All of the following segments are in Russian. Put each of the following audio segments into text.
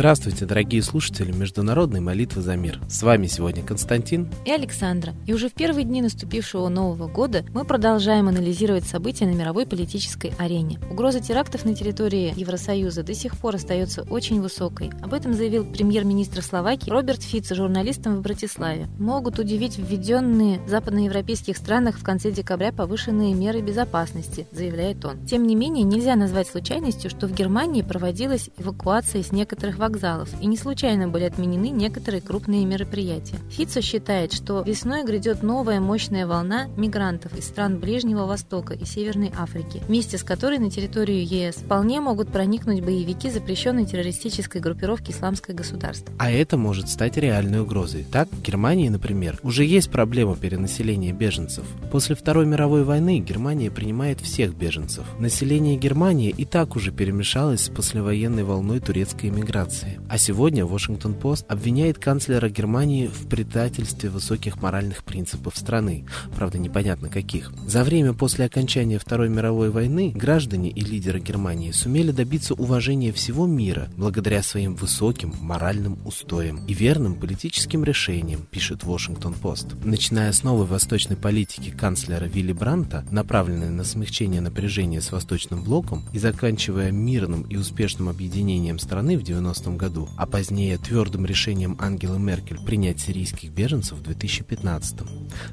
Здравствуйте, дорогие слушатели Международной молитвы за мир. С вами сегодня Константин и Александра. И уже в первые дни наступившего Нового года мы продолжаем анализировать события на мировой политической арене. Угроза терактов на территории Евросоюза до сих пор остается очень высокой. Об этом заявил премьер-министр Словакии Роберт Фиц журналистам в Братиславе. Могут удивить введенные в западноевропейских странах в конце декабря повышенные меры безопасности, заявляет он. Тем не менее, нельзя назвать случайностью, что в Германии проводилась эвакуация с некоторых некоторых вокзалов, и не случайно были отменены некоторые крупные мероприятия. Фицо считает, что весной грядет новая мощная волна мигрантов из стран Ближнего Востока и Северной Африки, вместе с которой на территорию ЕС вполне могут проникнуть боевики запрещенной террористической группировки «Исламское государство». А это может стать реальной угрозой. Так, в Германии, например, уже есть проблема перенаселения беженцев. После Второй мировой войны Германия принимает всех беженцев. Население Германии и так уже перемешалось с послевоенной волной турецкой миграции администрации. А сегодня Вашингтон-Пост обвиняет канцлера Германии в предательстве высоких моральных принципов страны, правда непонятно каких. За время после окончания Второй мировой войны граждане и лидеры Германии сумели добиться уважения всего мира благодаря своим высоким моральным устоям и верным политическим решениям, пишет Вашингтон-Пост. Начиная с новой восточной политики канцлера Вилли Бранта, направленной на смягчение напряжения с Восточным блоком и заканчивая мирным и успешным объединением страны в 90 1990 году, а позднее твердым решением Ангелы Меркель принять сирийских беженцев в 2015.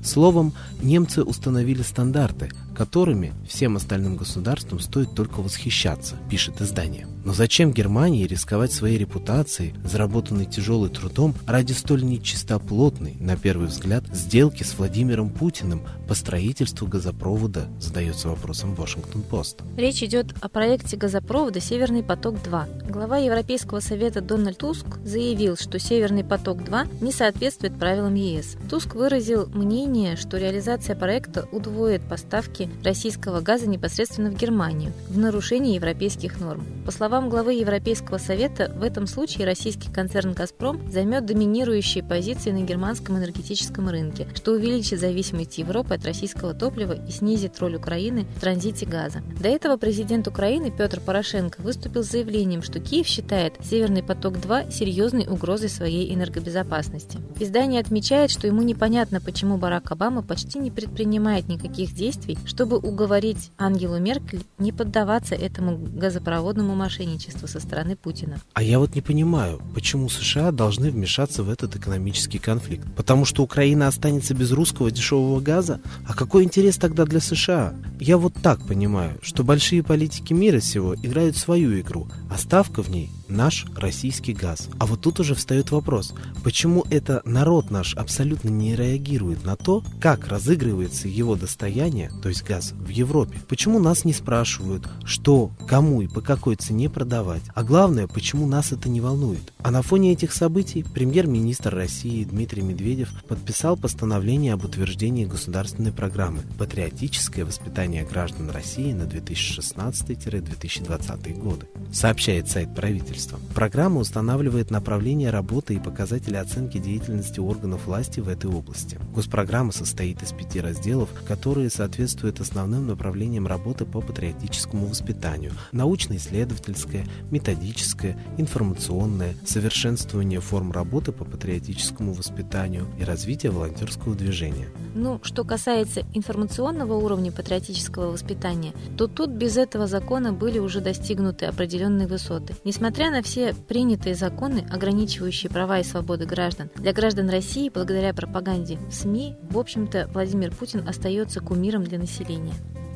Словом, немцы установили стандарты, которыми всем остальным государствам стоит только восхищаться, пишет издание. Но зачем Германии рисковать своей репутацией, заработанной тяжелым трудом, ради столь нечистоплотной, на первый взгляд, сделки с Владимиром Путиным по строительству газопровода, задается вопросом Вашингтон-Пост. Речь идет о проекте газопровода «Северный поток-2». Глава Европейского совета Дональд Туск заявил, что «Северный поток-2» не соответствует правилам ЕС. Туск выразил мнение, что реализация проекта удвоит поставки российского газа непосредственно в Германию в нарушении европейских норм. По словам главы Европейского совета, в этом случае российский концерн «Газпром» займет доминирующие позиции на германском энергетическом рынке, что увеличит зависимость Европы от российского топлива и снизит роль Украины в транзите газа. До этого президент Украины Петр Порошенко выступил с заявлением, что Киев считает «Северный поток-2» серьезной угрозой своей энергобезопасности. Издание отмечает, что ему непонятно, почему Барак Обама почти не предпринимает никаких действий, чтобы уговорить Ангелу Меркель не поддаваться этому газопроводному мошенничеству со стороны Путина. А я вот не понимаю, почему США должны вмешаться в этот экономический конфликт? Потому что Украина останется без русского дешевого газа? А какой интерес тогда для США? Я вот так понимаю, что большие политики мира сего играют свою игру, а ставка в ней наш российский газ. А вот тут уже встает вопрос, почему это народ наш абсолютно не реагирует на то, как разыгрывается его достояние, то есть газ, в Европе? Почему нас не спрашивают, что, кому и по какой цене продавать? А главное, почему нас это не волнует? А на фоне этих событий премьер-министр России Дмитрий Медведев подписал постановление об утверждении государственной программы «Патриотическое воспитание граждан России на 2016-2020 годы», сообщает сайт правительства правительством. Программа устанавливает направление работы и показатели оценки деятельности органов власти в этой области. Госпрограмма состоит из пяти разделов, которые соответствуют основным направлениям работы по патриотическому воспитанию – научно-исследовательское, методическое, информационное, совершенствование форм работы по патриотическому воспитанию и развитие волонтерского движения. Ну, что касается информационного уровня патриотического воспитания, то тут без этого закона были уже достигнуты определенные высоты. Несмотря Несмотря на все принятые законы, ограничивающие права и свободы граждан, для граждан России, благодаря пропаганде в СМИ, в общем-то, Владимир Путин остается кумиром для населения.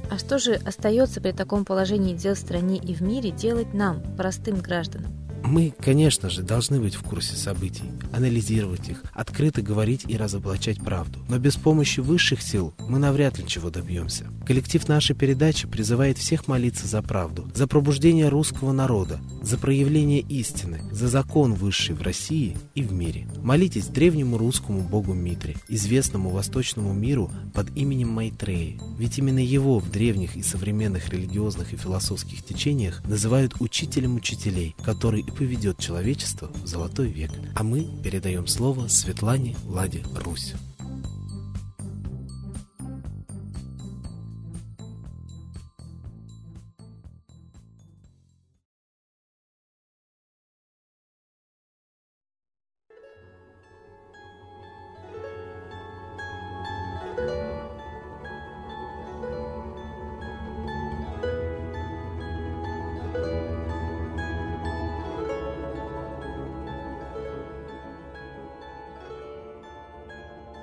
А что же остается при таком положении дел в стране и в мире делать нам, простым гражданам? Мы, конечно же, должны быть в курсе событий, анализировать их, открыто говорить и разоблачать правду. Но без помощи высших сил мы навряд ли чего добьемся. Коллектив нашей передачи призывает всех молиться за правду, за пробуждение русского народа, за проявление истины, за закон высший в России и в мире. Молитесь древнему русскому богу Митре, известному восточному миру под именем Майтреи. Ведь именно его в древних и современных религиозных и философских течениях называют учителем учителей, который и поведет человечество в золотой век. А мы передаем слово Светлане Ладе Русь.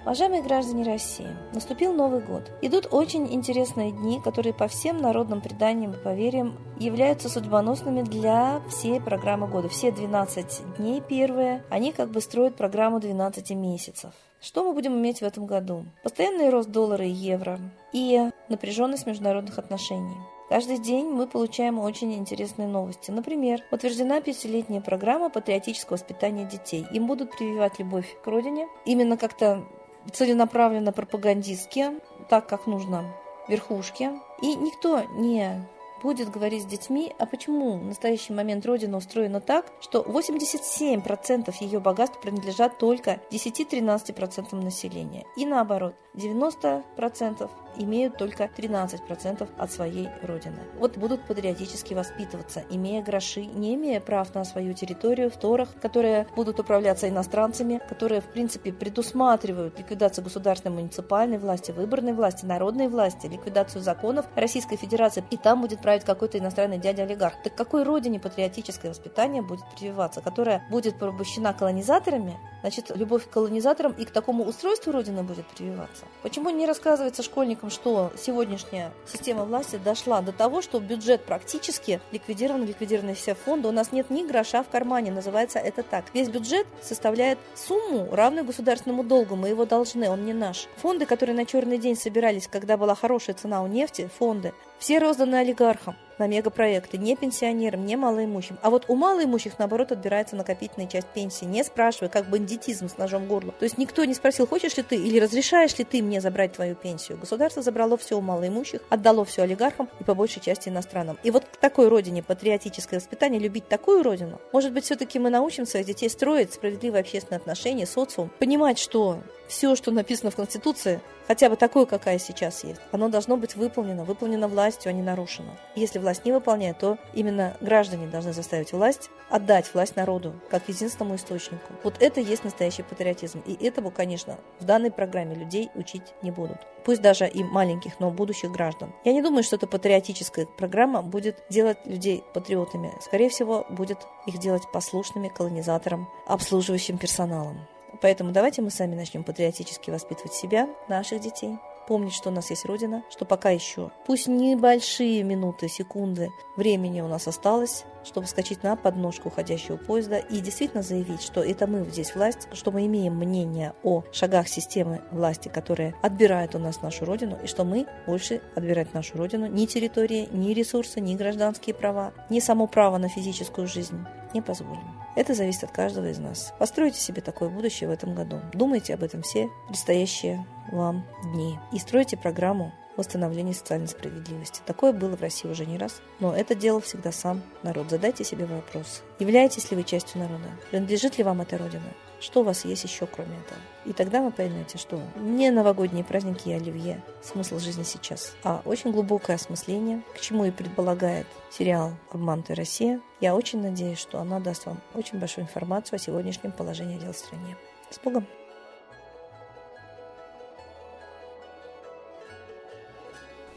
Уважаемые граждане России, наступил Новый год. Идут очень интересные дни, которые по всем народным преданиям и поверьям являются судьбоносными для всей программы года. Все 12 дней первые, они как бы строят программу 12 месяцев. Что мы будем иметь в этом году? Постоянный рост доллара и евро и напряженность международных отношений. Каждый день мы получаем очень интересные новости. Например, утверждена пятилетняя программа патриотического воспитания детей. Им будут прививать любовь к родине. Именно как-то целенаправленно пропагандистски, так как нужно верхушке. И никто не будет говорить с детьми, а почему в настоящий момент Родина устроена так, что 87% ее богатств принадлежат только 10-13% населения. И наоборот, 90% имеют только 13% от своей родины. Вот будут патриотически воспитываться, имея гроши, не имея прав на свою территорию в торах, которые будут управляться иностранцами, которые, в принципе, предусматривают ликвидацию государственной муниципальной власти, выборной власти, народной власти, ликвидацию законов Российской Федерации, и там будет править какой-то иностранный дядя-олигарх. Так какой родине патриотическое воспитание будет прививаться, которая будет порабощена колонизаторами, значит, любовь к колонизаторам и к такому устройству родины будет прививаться? Почему не рассказывается школьникам что сегодняшняя система власти дошла до того, что бюджет практически ликвидирован, ликвидированы все фонды. У нас нет ни гроша в кармане, называется это так. Весь бюджет составляет сумму, равную государственному долгу. Мы его должны, он не наш. Фонды, которые на черный день собирались, когда была хорошая цена у нефти, фонды, все розданы олигархам на мегапроекты, не пенсионерам, не малоимущим. А вот у малоимущих, наоборот, отбирается накопительная часть пенсии, не спрашивая, как бандитизм с ножом в горло. То есть никто не спросил, хочешь ли ты или разрешаешь ли ты мне забрать твою пенсию. Государство забрало все у малоимущих, отдало все олигархам и по большей части иностранным. И вот к такой родине патриотическое воспитание, любить такую родину, может быть, все-таки мы научим своих детей строить справедливые общественные отношения, социум, понимать, что все, что написано в Конституции, хотя бы такое, какая сейчас есть, оно должно быть выполнено, выполнено властью, а не нарушено. Если власть не выполняет, то именно граждане должны заставить власть отдать власть народу, как единственному источнику. Вот это есть настоящий патриотизм. И этому, конечно, в данной программе людей учить не будут. Пусть даже и маленьких, но будущих граждан. Я не думаю, что эта патриотическая программа будет делать людей патриотами. Скорее всего, будет их делать послушными колонизаторам, обслуживающим персоналом. Поэтому давайте мы сами начнем патриотически воспитывать себя, наших детей, помнить, что у нас есть Родина, что пока еще, пусть небольшие минуты, секунды времени у нас осталось, чтобы скачать на подножку уходящего поезда и действительно заявить, что это мы здесь власть, что мы имеем мнение о шагах системы власти, которая отбирает у нас нашу Родину, и что мы больше отбирать нашу Родину ни территории, ни ресурсы, ни гражданские права, ни само право на физическую жизнь не позволим. Это зависит от каждого из нас. Постройте себе такое будущее в этом году. Думайте об этом все предстоящие вам дни. И стройте программу восстановления социальной справедливости. Такое было в России уже не раз, но это делал всегда сам народ. Задайте себе вопрос. Являетесь ли вы частью народа? Принадлежит ли вам эта родина? Что у вас есть еще кроме этого? И тогда вы поймете, что не новогодние праздники и оливье смысл жизни сейчас, а очень глубокое осмысление, к чему и предполагает сериал «Обманутая Россия». Я очень надеюсь, что она даст вам очень большую информацию о сегодняшнем положении дел в стране. С Богом!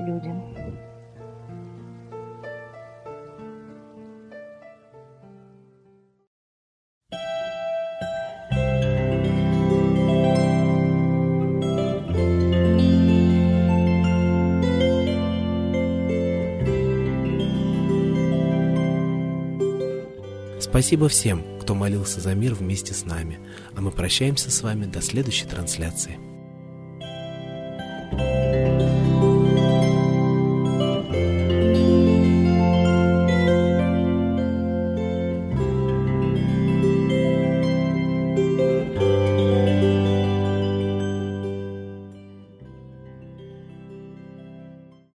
людям. Спасибо всем, кто молился за мир вместе с нами, а мы прощаемся с вами до следующей трансляции.